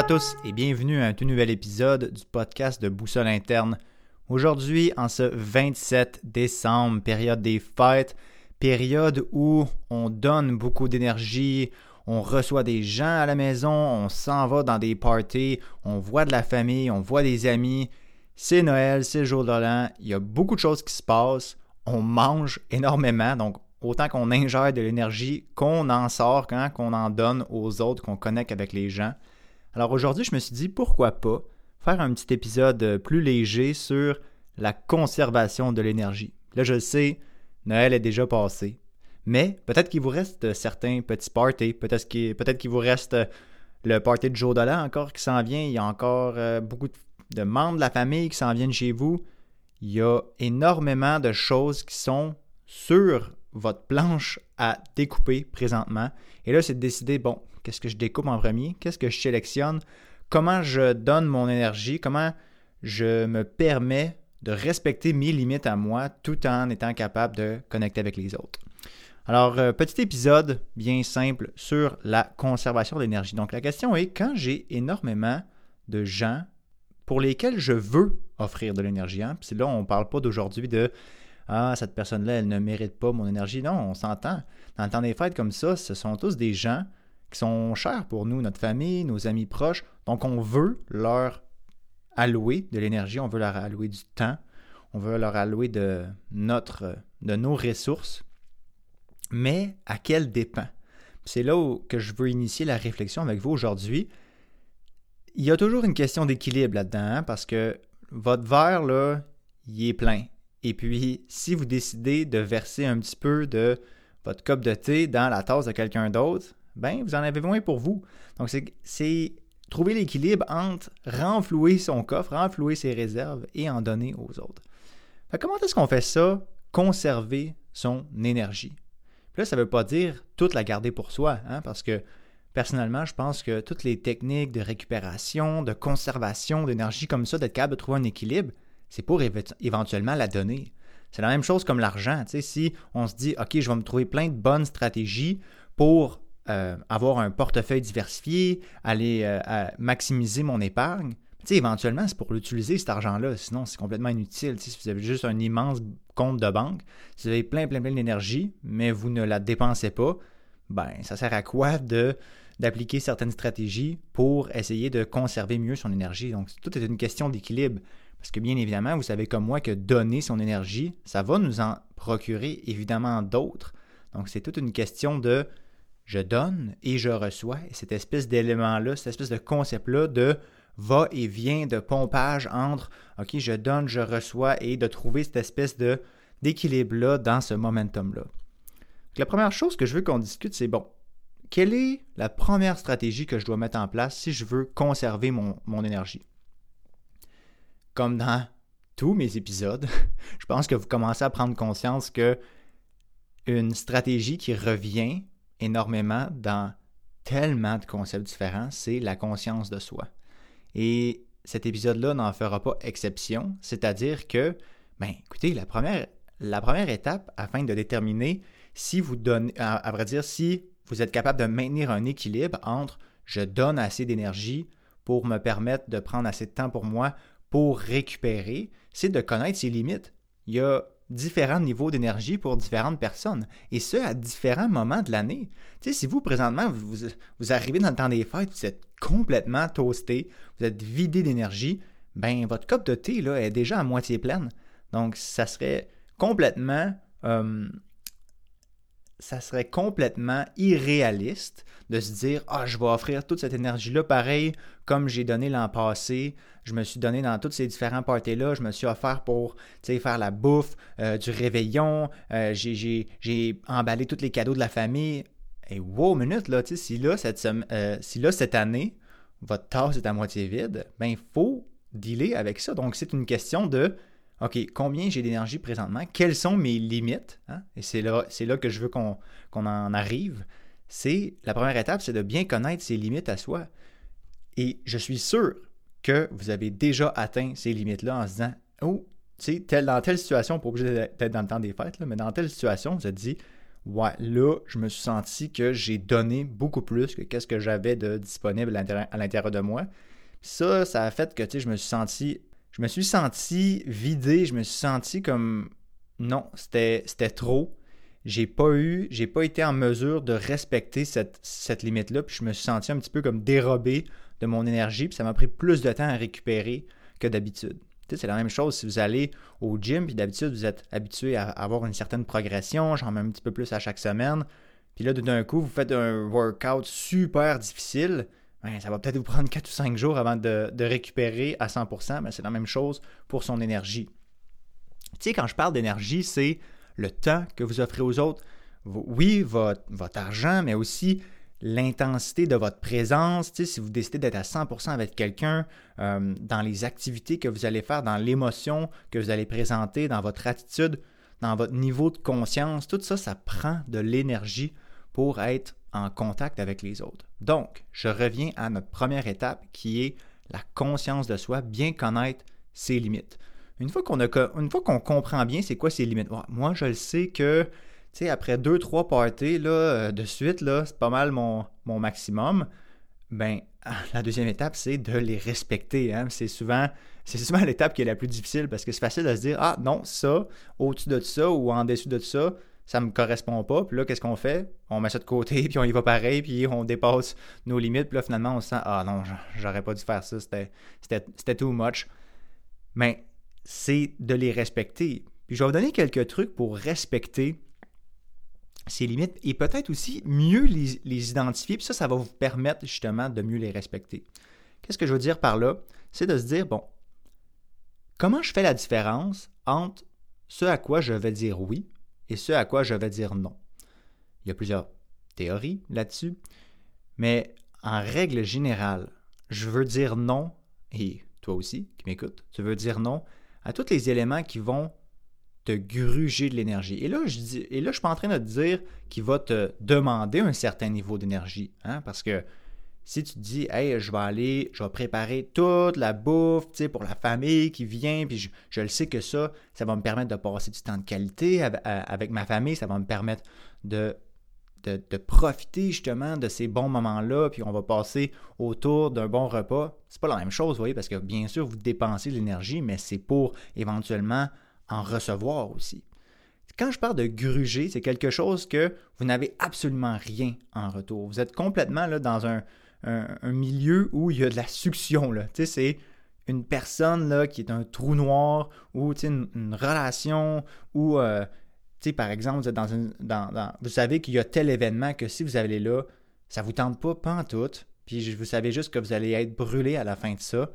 à tous et bienvenue à un tout nouvel épisode du podcast de Boussole Interne. Aujourd'hui, en ce 27 décembre, période des fêtes, période où on donne beaucoup d'énergie, on reçoit des gens à la maison, on s'en va dans des parties, on voit de la famille, on voit des amis. C'est Noël, c'est le jour de l'an, il y a beaucoup de choses qui se passent, on mange énormément, donc autant qu'on ingère de l'énergie, qu'on en sort, hein, qu'on en donne aux autres, qu'on connecte avec les gens. Alors aujourd'hui, je me suis dit pourquoi pas faire un petit épisode euh, plus léger sur la conservation de l'énergie. Là, je le sais, Noël est déjà passé. Mais peut-être qu'il vous reste certains petits parties, peut-être qu'il vous reste euh, le party de jour de l'an encore qui s'en vient, il y a encore euh, beaucoup de membres de la famille qui s'en viennent chez vous. Il y a énormément de choses qui sont sur votre planche à découper présentement. Et là, c'est de décider, bon, qu'est-ce que je découpe en premier, qu'est-ce que je sélectionne, comment je donne mon énergie, comment je me permets de respecter mes limites à moi tout en étant capable de connecter avec les autres? Alors, euh, petit épisode bien simple sur la conservation d'énergie. Donc, la question est, quand j'ai énormément de gens pour lesquels je veux offrir de l'énergie, hein, puis là, on ne parle pas d'aujourd'hui de ah, cette personne-là, elle ne mérite pas mon énergie. Non, on s'entend. Dans le temps des fêtes comme ça, ce sont tous des gens qui sont chers pour nous, notre famille, nos amis proches. Donc, on veut leur allouer de l'énergie, on veut leur allouer du temps, on veut leur allouer de, notre, de nos ressources. Mais à quel dépend? C'est là où, que je veux initier la réflexion avec vous aujourd'hui. Il y a toujours une question d'équilibre là-dedans, hein, parce que votre verre, là, il est plein. Et puis, si vous décidez de verser un petit peu de votre coupe de thé dans la tasse de quelqu'un d'autre, ben, vous en avez moins pour vous. Donc, c'est trouver l'équilibre entre renflouer son coffre, renflouer ses réserves et en donner aux autres. comment est-ce qu'on fait ça? Conserver son énergie. Puis là, ça ne veut pas dire toute la garder pour soi, hein, parce que personnellement, je pense que toutes les techniques de récupération, de conservation d'énergie comme ça, d'être capable de trouver un équilibre, c'est pour éventuellement la donner. C'est la même chose comme l'argent. Si on se dit, OK, je vais me trouver plein de bonnes stratégies pour euh, avoir un portefeuille diversifié, aller euh, maximiser mon épargne, éventuellement, c'est pour l'utiliser, cet argent-là. Sinon, c'est complètement inutile. si vous avez juste un immense compte de banque, si vous avez plein, plein, plein d'énergie, mais vous ne la dépensez pas, ben, ça sert à quoi de d'appliquer certaines stratégies pour essayer de conserver mieux son énergie? Donc, tout est une question d'équilibre. Parce que bien évidemment, vous savez comme moi que donner son énergie, ça va nous en procurer évidemment d'autres. Donc c'est toute une question de je donne et je reçois. Et cette espèce d'élément-là, cette espèce de concept-là de va et vient de pompage entre OK, je donne, je reçois et de trouver cette espèce de d'équilibre-là dans ce momentum-là. La première chose que je veux qu'on discute, c'est bon, quelle est la première stratégie que je dois mettre en place si je veux conserver mon, mon énergie? comme dans tous mes épisodes, je pense que vous commencez à prendre conscience que une stratégie qui revient énormément dans tellement de concepts différents, c'est la conscience de soi. Et cet épisode-là n'en fera pas exception, c'est-à-dire que, ben, écoutez, la première, la première étape afin de déterminer si vous donnez, à si vous êtes capable de maintenir un équilibre entre je donne assez d'énergie pour me permettre de prendre assez de temps pour moi pour récupérer, c'est de connaître ses limites. Il y a différents niveaux d'énergie pour différentes personnes, et ce, à différents moments de l'année. Tu sais, si vous, présentement, vous, vous arrivez dans le temps des fêtes, vous êtes complètement toasté, vous êtes vidé d'énergie, ben votre coupe de thé là, est déjà à moitié pleine. Donc, ça serait complètement euh, ça serait complètement irréaliste de se dire Ah, je vais offrir toute cette énergie-là pareil comme j'ai donné l'an passé. Je me suis donné dans tous ces différents parties-là. Je me suis offert pour faire la bouffe, euh, du réveillon. Euh, j'ai emballé tous les cadeaux de la famille. Et wow, minute, là, si là, cette, euh, si là, cette année, votre tasse est à moitié vide, ben il faut dealer avec ça. Donc, c'est une question de OK, combien j'ai d'énergie présentement? Quelles sont mes limites? Hein? Et c'est là, là que je veux qu'on en arrive. C'est la première étape, c'est de bien connaître ses limites à soi. Et je suis sûr que vous avez déjà atteint ces limites-là en se disant Oh, tu sais, dans telle situation, pas obligé d'être dans le temps des fêtes, mais dans telle situation, vous êtes dit ouais, là, je me suis senti que j'ai donné beaucoup plus que qu'est-ce que j'avais de disponible à l'intérieur de moi. Ça, ça a fait que, je me suis senti, je me suis senti vidé, je me suis senti comme, non, c'était trop. J'ai pas eu, j'ai pas été en mesure de respecter cette, limite-là, puis je me suis senti un petit peu comme dérobé de mon énergie, puis ça m'a pris plus de temps à récupérer que d'habitude. C'est la même chose si vous allez au gym, puis d'habitude, vous êtes habitué à avoir une certaine progression, j'en mets un petit peu plus à chaque semaine. Puis là, d'un coup, vous faites un workout super difficile. Ça va peut-être vous prendre 4 ou 5 jours avant de, récupérer à 100%, mais c'est la même chose pour son énergie. Tu sais, quand je parle d'énergie, c'est le temps que vous offrez aux autres. Oui, votre, votre argent, mais aussi l'intensité de votre présence, si vous décidez d'être à 100% avec quelqu'un, euh, dans les activités que vous allez faire, dans l'émotion que vous allez présenter, dans votre attitude, dans votre niveau de conscience, tout ça, ça prend de l'énergie pour être en contact avec les autres. Donc, je reviens à notre première étape qui est la conscience de soi, bien connaître ses limites. Une fois qu'on comprend bien c'est quoi ses limites, moi je le sais que sais, après deux, trois parties là, euh, de suite, là, c'est pas mal mon, maximum. Ben, la deuxième étape, c'est de les respecter. Hein. C'est souvent, c'est souvent l'étape qui est la plus difficile parce que c'est facile de se dire Ah non, ça, au-dessus de ça ou en dessous de ça, ça me correspond pas. Puis là, qu'est-ce qu'on fait? On met ça de côté, puis on y va pareil, puis on dépasse nos limites. Puis là, finalement, on se sent Ah non, j'aurais pas dû faire ça, c'était too much. Mais c'est de les respecter. Puis je vais vous donner quelques trucs pour respecter ses limites et peut-être aussi mieux les, identifier. Puis ça, ça va vous permettre justement de mieux les respecter. Qu'est-ce que je veux dire par là? C'est de se dire, bon, comment je fais la différence entre ce à quoi je vais dire oui et ce à quoi je vais dire non? Il y a plusieurs théories là-dessus, mais en règle générale, je veux dire non, et toi aussi qui m'écoutes, tu veux dire non à tous les éléments qui vont te gruger de l'énergie. Et là, je dis, suis pas en train de te dire qu'il va te demander un certain niveau d'énergie. Hein, parce que si tu te dis, hey, je vais aller, je vais préparer toute la bouffe pour la famille qui vient, puis je, le sais que ça, ça va me permettre de passer du temps de qualité avec, ma famille, ça va me permettre de, de, de profiter justement de ces bons moments-là, puis on va passer autour d'un bon repas. C'est pas la même chose, vous voyez, parce que bien sûr, vous dépensez de l'énergie, mais c'est pour éventuellement en recevoir aussi. Quand je parle de gruger, c'est quelque chose que vous n'avez absolument rien en retour. Vous êtes complètement là, dans un, milieu où il y a de la succion. C'est une personne là, qui est un trou noir ou une, relation où, euh, par exemple, vous, êtes dans une, vous savez qu'il y a tel événement que si vous allez là, ça ne vous tente pas, pas en tout. Puis vous savez juste que vous allez être brûlé à la fin de ça.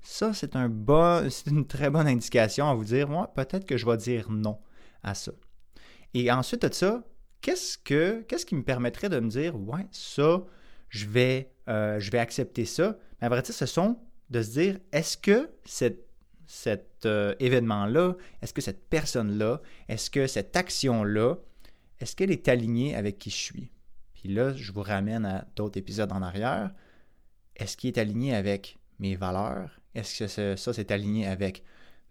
Ça, c'est un bon, une très bonne indication à vous dire, moi, peut-être que je vais dire non à ça. Et ensuite de ça, qu'est-ce que qu'est-ce qui me permettrait de me dire, ouais, ça, je vais, euh, je vais accepter ça. Mais à vrai dire, ce sont de se dire, est-ce que cet euh, événement-là, est-ce que cette personne-là, est-ce que cette action-là, est-ce qu'elle est alignée avec qui je suis? Puis là, je vous ramène à d'autres épisodes en arrière. Est-ce qu'il est aligné avec mes valeurs? Est-ce que ça, c'est aligné avec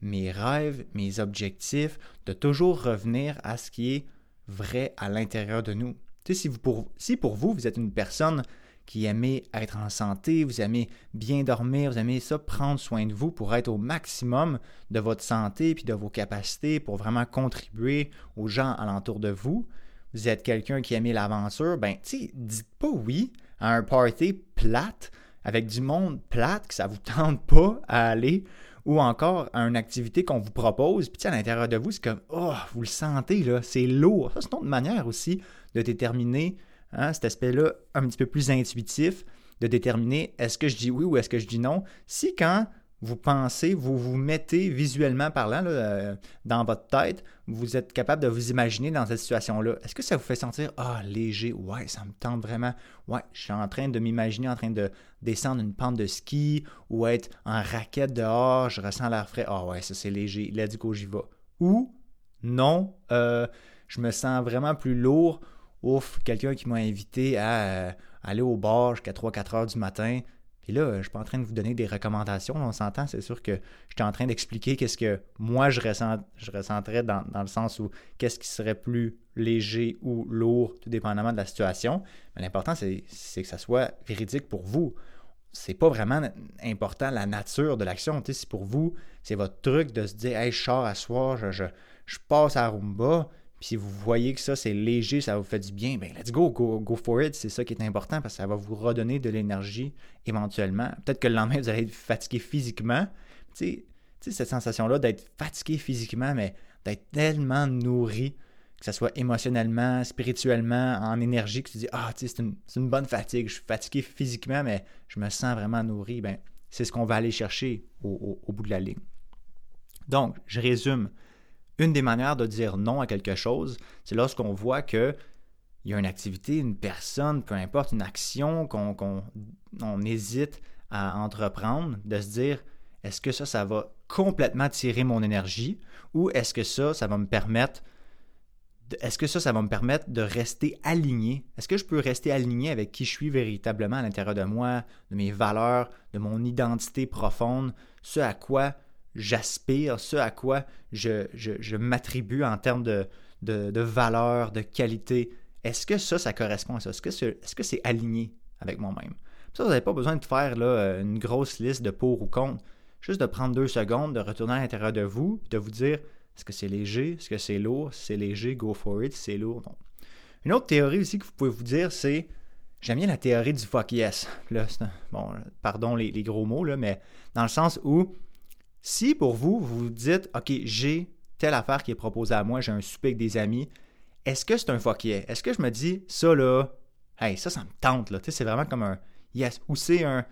mes rêves, mes objectifs, de toujours revenir à ce qui est vrai à l'intérieur de nous. Tu sais, si, vous, pour, si pour vous, vous êtes une personne qui aimez être en santé, vous aimez bien dormir, vous aimez ça, prendre soin de vous pour être au maximum de votre santé puis de vos capacités pour vraiment contribuer aux gens alentour de vous. Vous êtes quelqu'un qui aime l'aventure, ben, tu dites pas oui à un party plate avec du monde plate que ça vous tente pas à aller ou encore à une activité qu'on vous propose, puis à l'intérieur de vous, c'est comme Oh, vous le sentez, là, c'est lourd. Ça, c'est une autre manière aussi de déterminer hein, cet aspect-là un petit peu plus intuitif, de déterminer est-ce que je dis oui ou est-ce que je dis non. Si quand vous pensez, vous vous mettez visuellement parlant euh, dans votre tête, vous êtes capable de vous imaginer dans cette situation-là. Est-ce que ça vous fait sentir ah léger, ouais, ça me tente vraiment, ouais, je suis en train de m'imaginer en train de descendre une pente de ski ou être en raquette dehors, je ressens l'air frais, ah ouais, ça c'est léger, là du coup j'y vais. Ou non, euh, je me sens vraiment plus lourd, ouf, quelqu'un qui m'a invité à euh, aller au bar jusqu'à 3-4 heures du matin, Et là, je ne suis pas en train de vous donner des recommandations, on s'entend, c'est sûr que je suis en train d'expliquer qu'est-ce que moi je, je ressentais dans, le sens où qu'est-ce qui serait plus léger ou lourd, tout dépendamment de la situation. Mais l'important, c'est que ça soit véridique pour vous. C'est pas vraiment important la nature de l'action. Si pour vous, c'est votre truc de se dire Hey, je sors à soir, je, je passe à Roomba, puis si vous voyez que ça, c'est léger, ça vous fait du bien, ben let's go, go, go for it. C'est ça qui est important parce que ça va vous redonner de l'énergie éventuellement. Peut-être que le lendemain, vous allez être fatigué physiquement. Tu sais, cette sensation-là d'être fatigué physiquement, mais d'être tellement nourri, que ce soit émotionnellement, spirituellement, en énergie, que tu dis Ah, tu sais, c'est une, bonne fatigue. Je suis fatigué physiquement, mais je me sens vraiment nourri. Ben, c'est ce qu'on va aller chercher au bout de la ligne. Donc, je résume. Une des manières de dire non à quelque chose, c'est lorsqu'on voit qu'il y a une activité, une personne, peu importe, une action qu'on hésite à entreprendre, de se dire est-ce que ça, ça va complètement tirer mon énergie ou est-ce que ça, ça va me permettre est-ce que ça, ça va me permettre de rester aligné? Est-ce que je peux rester aligné avec qui je suis véritablement à l'intérieur de moi, de mes valeurs, de mon identité profonde, ce à quoi j'aspire, ce à quoi je, m'attribue en termes de, de, valeur, de qualité. Est-ce que ça, ça correspond à ça? Est-ce que c'est est aligné avec moi-même? Ça, vous n'avez pas besoin de faire là, une grosse liste de pour ou contre. Juste de prendre deux secondes, de retourner à l'intérieur de vous, de vous dire est-ce que c'est léger, est-ce que c'est lourd, si c'est léger, go for it, si c'est lourd, non. Une autre théorie aussi que vous pouvez vous dire, c'est j'aime bien la théorie du fuck yes. Là, bon, pardon les, les, gros mots, là, mais dans le sens où si pour vous, vous dites, OK, j'ai telle affaire qui est proposée à moi, j'ai un souper avec des amis, est-ce que c'est un fuck Est-ce que je me dis, ça là, hey, ça, ça me tente, là, c'est vraiment comme un yes, ou c'est un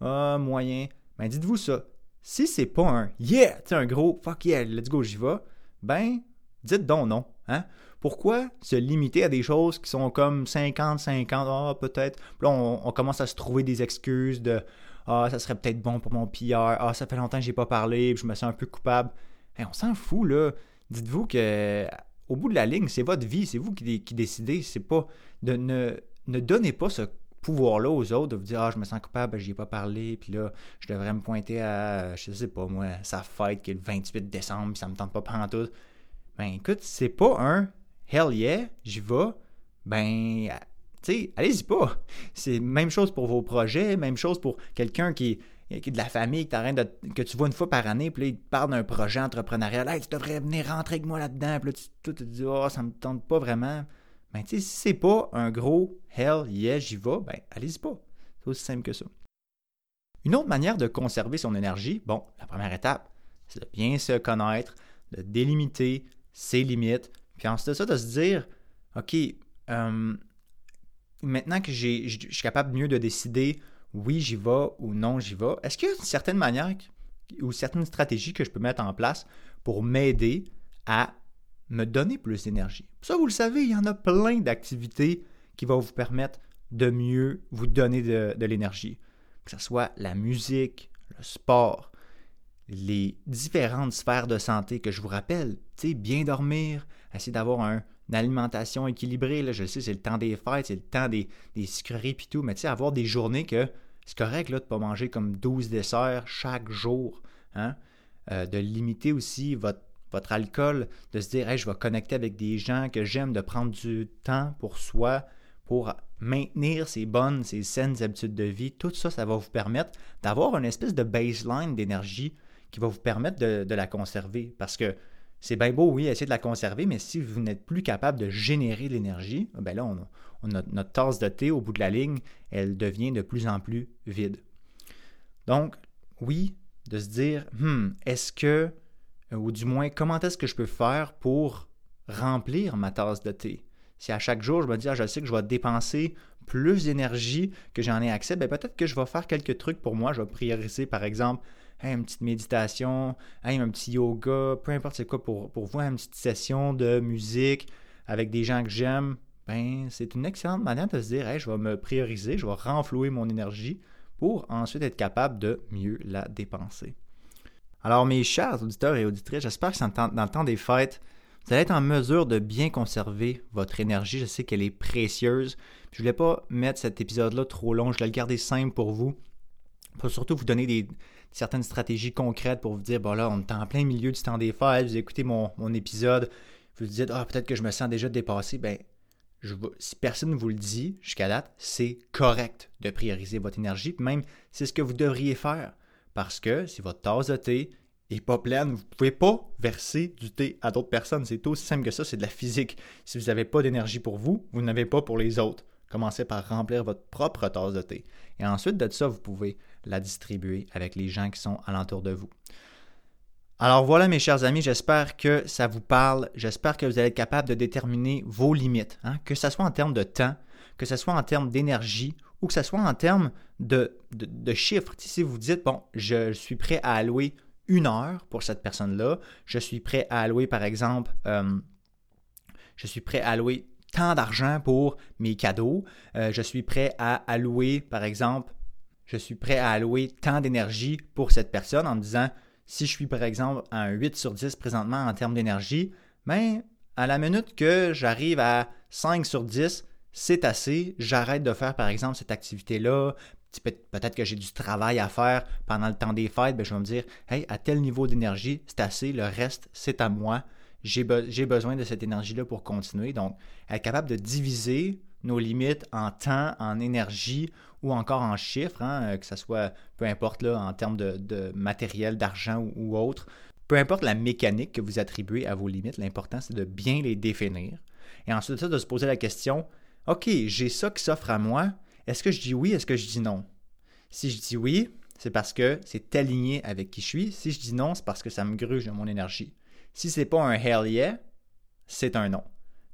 ah, moyen. Ben, dites-vous ça. Si c'est pas un yeah, tu un gros fuck yeah, let's go, j'y vais, ben, dites donc non. Hein? Pourquoi se limiter à des choses qui sont comme 50, 50, ah, peut-être. Là, on, commence à se trouver des excuses de ah, ça serait peut-être bon pour mon PR. Ah, ça fait longtemps que j'ai pas parlé, je me sens un peu coupable. on s'en fout, là. Dites-vous que au bout de la ligne, c'est votre vie, c'est vous qui, décidez. C'est pas. De, ne, ne donnez pas ce pouvoir-là aux autres de vous dire Ah, je me sens coupable, j'y ai pas parlé, puis là, je devrais me pointer à, je sais pas moi, sa fête qui est le 28 décembre, puis ça me tente pas prendre tout. Ben écoute, c'est pas un hell yeah, j'y vais. Ben sais, allez-y pas. C'est même chose pour vos projets, même chose pour quelqu'un qui, est de la famille, que, que tu vois une fois par année, puis là, il te parle d'un projet entrepreneurial. Hey, tu devrais venir rentrer avec moi là-dedans. Puis là, tu, te dis, oh, ça me tente pas vraiment. Ben, tu sais, si c'est pas un gros hell yeah, j'y vais, ben, allez-y pas. C'est aussi simple que ça. Une autre manière de conserver son énergie, bon, la première étape, c'est de bien se connaître, de délimiter ses limites, puis ensuite de ça, de se dire, OK, euh, maintenant que je suis capable mieux de décider oui, j'y vais ou non, j'y vais, est-ce qu'il y a une certaine manière ou certaines stratégies que je peux mettre en place pour m'aider à me donner plus d'énergie? Ça, vous le savez, il y en a plein d'activités qui vont vous permettre de mieux vous donner de, de l'énergie. Que ce soit la musique, le sport, les différentes sphères de santé que je vous rappelle, bien dormir, essayer d'avoir un, une alimentation équilibrée. Je sais, c'est le temps des fêtes, c'est le temps des, des sucreries et tout, mais tu sais, avoir des journées que c'est correct là, de ne pas manger comme 12 desserts chaque jour. Hein? Euh, de limiter aussi votre, votre alcool, de se dire je vais connecter avec des gens que j'aime, de prendre du temps pour soi, pour maintenir ces bonnes, ces saines habitudes de vie. Tout ça, ça va vous permettre d'avoir une espèce de baseline d'énergie qui va vous permettre de, de la conserver. Parce que c'est bien beau, oui, essayer de la conserver, mais si vous n'êtes plus capable de générer l'énergie, ben là, on, notre tasse de thé au bout de la ligne, elle devient de plus en plus vide. Donc, oui, de se dire, hmm, est-ce que, ou du moins, comment est-ce que je peux faire pour remplir ma tasse de thé? Si à chaque jour, je me dis, ah, je sais que je vais dépenser plus d'énergie que j'en ai accès, ben peut-être que je vais faire quelques trucs pour moi. Je vais prioriser, par exemple, une petite méditation, un petit yoga, peu importe c'est quoi pour, pour vous, une petite session de musique avec des gens que j'aime, ben, c'est une excellente manière de se dire je vais me prioriser, je vais renflouer mon énergie pour ensuite être capable de mieux la dépenser. Alors, mes chers auditeurs et auditrices, j'espère que dans le temps des fêtes, vous allez être en mesure de bien conserver votre énergie. Je sais qu'elle est précieuse. Je ne voulais pas mettre cet épisode-là trop long, je voulais le garder simple pour vous. pour surtout vous donner des, certaines stratégies concrètes pour vous dire, bon là, on est en plein milieu du temps des fêtes, vous écoutez mon, épisode, vous vous dites, ah, peut-être que je me sens déjà dépassé, ben, si personne ne vous le dit jusqu'à date, c'est correct de prioriser votre énergie, même c'est ce que vous devriez faire. Parce que si votre tasse de thé n'est pas pleine, vous ne pouvez pas verser du thé à d'autres personnes. C'est aussi simple que ça, c'est de la physique. Si vous n'avez pas d'énergie pour vous, vous n'avez pas pour les autres. Commencez par remplir votre propre tasse de thé. Et ensuite de ça, vous pouvez la distribuer avec les gens qui sont alentour de vous. Alors voilà mes chers amis, j'espère que ça vous parle, j'espère que vous allez être capable de déterminer vos limites, hein. que ce soit en termes de temps, que ce soit en termes d'énergie ou que ce soit en termes de, chiffres. Si vous dites, bon, je suis prêt à allouer une heure pour cette personne-là, je suis prêt à allouer par exemple, euh, je suis prêt à allouer tant d'argent pour mes cadeaux, euh, je suis prêt à allouer par exemple, je suis prêt à allouer tant d'énergie pour cette personne en me disant, si je suis par exemple à un 8 sur 10 présentement en termes d'énergie, mais à la minute que j'arrive à 5 sur 10, c'est assez, j'arrête de faire par exemple cette activité-là, peut-être que j'ai du travail à faire pendant le temps des fêtes, ben, je vais me dire, hey, à tel niveau d'énergie, c'est assez, le reste, c'est à moi. J'ai, besoin de cette énergie-là pour continuer. Donc, être capable de diviser nos limites en temps, en énergie ou encore en chiffres, hein, euh, que ce soit, peu importe, là, en termes de, matériel, d'argent ou, autre, peu importe la mécanique que vous attribuez à vos limites, l'important c'est de bien les définir. Et ensuite ça, de se poser la question, OK, j'ai ça qui s'offre à moi, est-ce que je dis oui, est-ce que je dis non? Si je dis oui, c'est parce que c'est aligné avec qui je suis. Si je dis non, c'est parce que ça me gruge de mon énergie. Si c'est pas un hell yeah, c'est un non.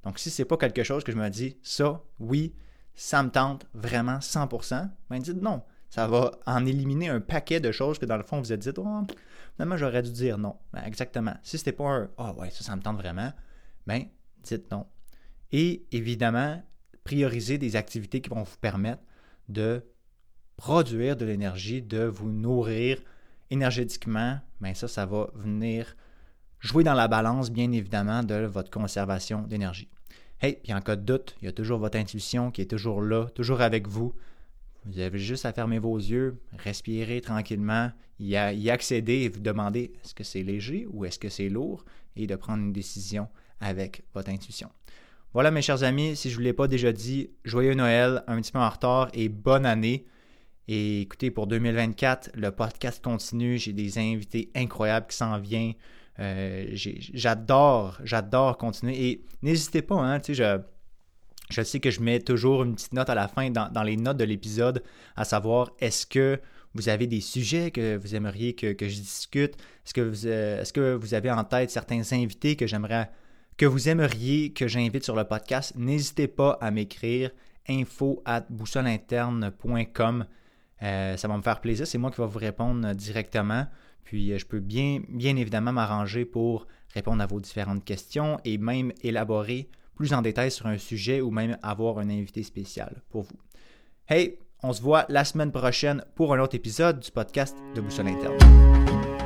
Donc, si c'est pas quelque chose que je me dis, ça, oui, ça me tente vraiment 100%, ben dites non. Ça va en éliminer un paquet de choses que dans le fond vous êtes dit, oh, finalement j'aurais dû dire non. Ben, exactement. Si c'était pas un, oh ouais, ça, ça me tente vraiment, ben dites non. Et évidemment, prioriser des activités qui vont vous permettre de produire de l'énergie, de vous nourrir énergétiquement, ben ça, ça va venir jouer dans la balance, bien évidemment, de votre conservation d'énergie. Hey, puis en cas de doute, il y a toujours votre intuition qui est toujours là, toujours avec vous. Vous avez juste à fermer vos yeux, respirer tranquillement, y, y accéder et vous demander est-ce que c'est léger ou est-ce que c'est lourd? Et de prendre une décision avec votre intuition. Voilà mes chers amis, si je ne vous l'ai pas déjà dit, joyeux Noël, un petit peu en retard et bonne année. Et écoutez, pour 2024, le podcast continue, j'ai des invités incroyables qui s'en viennent. Euh, j'adore, j'adore continuer. Et n'hésitez pas, hein, tu sais, je, je sais que je mets toujours une petite note à la fin dans, les notes de l'épisode, à savoir est-ce que vous avez des sujets que vous aimeriez que, je discute? Est-ce que, vous, euh, est-ce que vous avez en tête certains invités que j'aimerais que vous aimeriez que j'invite sur le podcast? N'hésitez pas à m'écrire info at boussoleinterne.com. Euh, ça va me faire plaisir. C'est moi qui vais vous répondre directement. Puis euh, je peux bien, bien évidemment m'arranger pour répondre à vos différentes questions et même élaborer plus en détail sur un sujet ou même avoir un invité spécial pour vous. Hey, on se voit la semaine prochaine pour un autre épisode du podcast de Boussole Interne.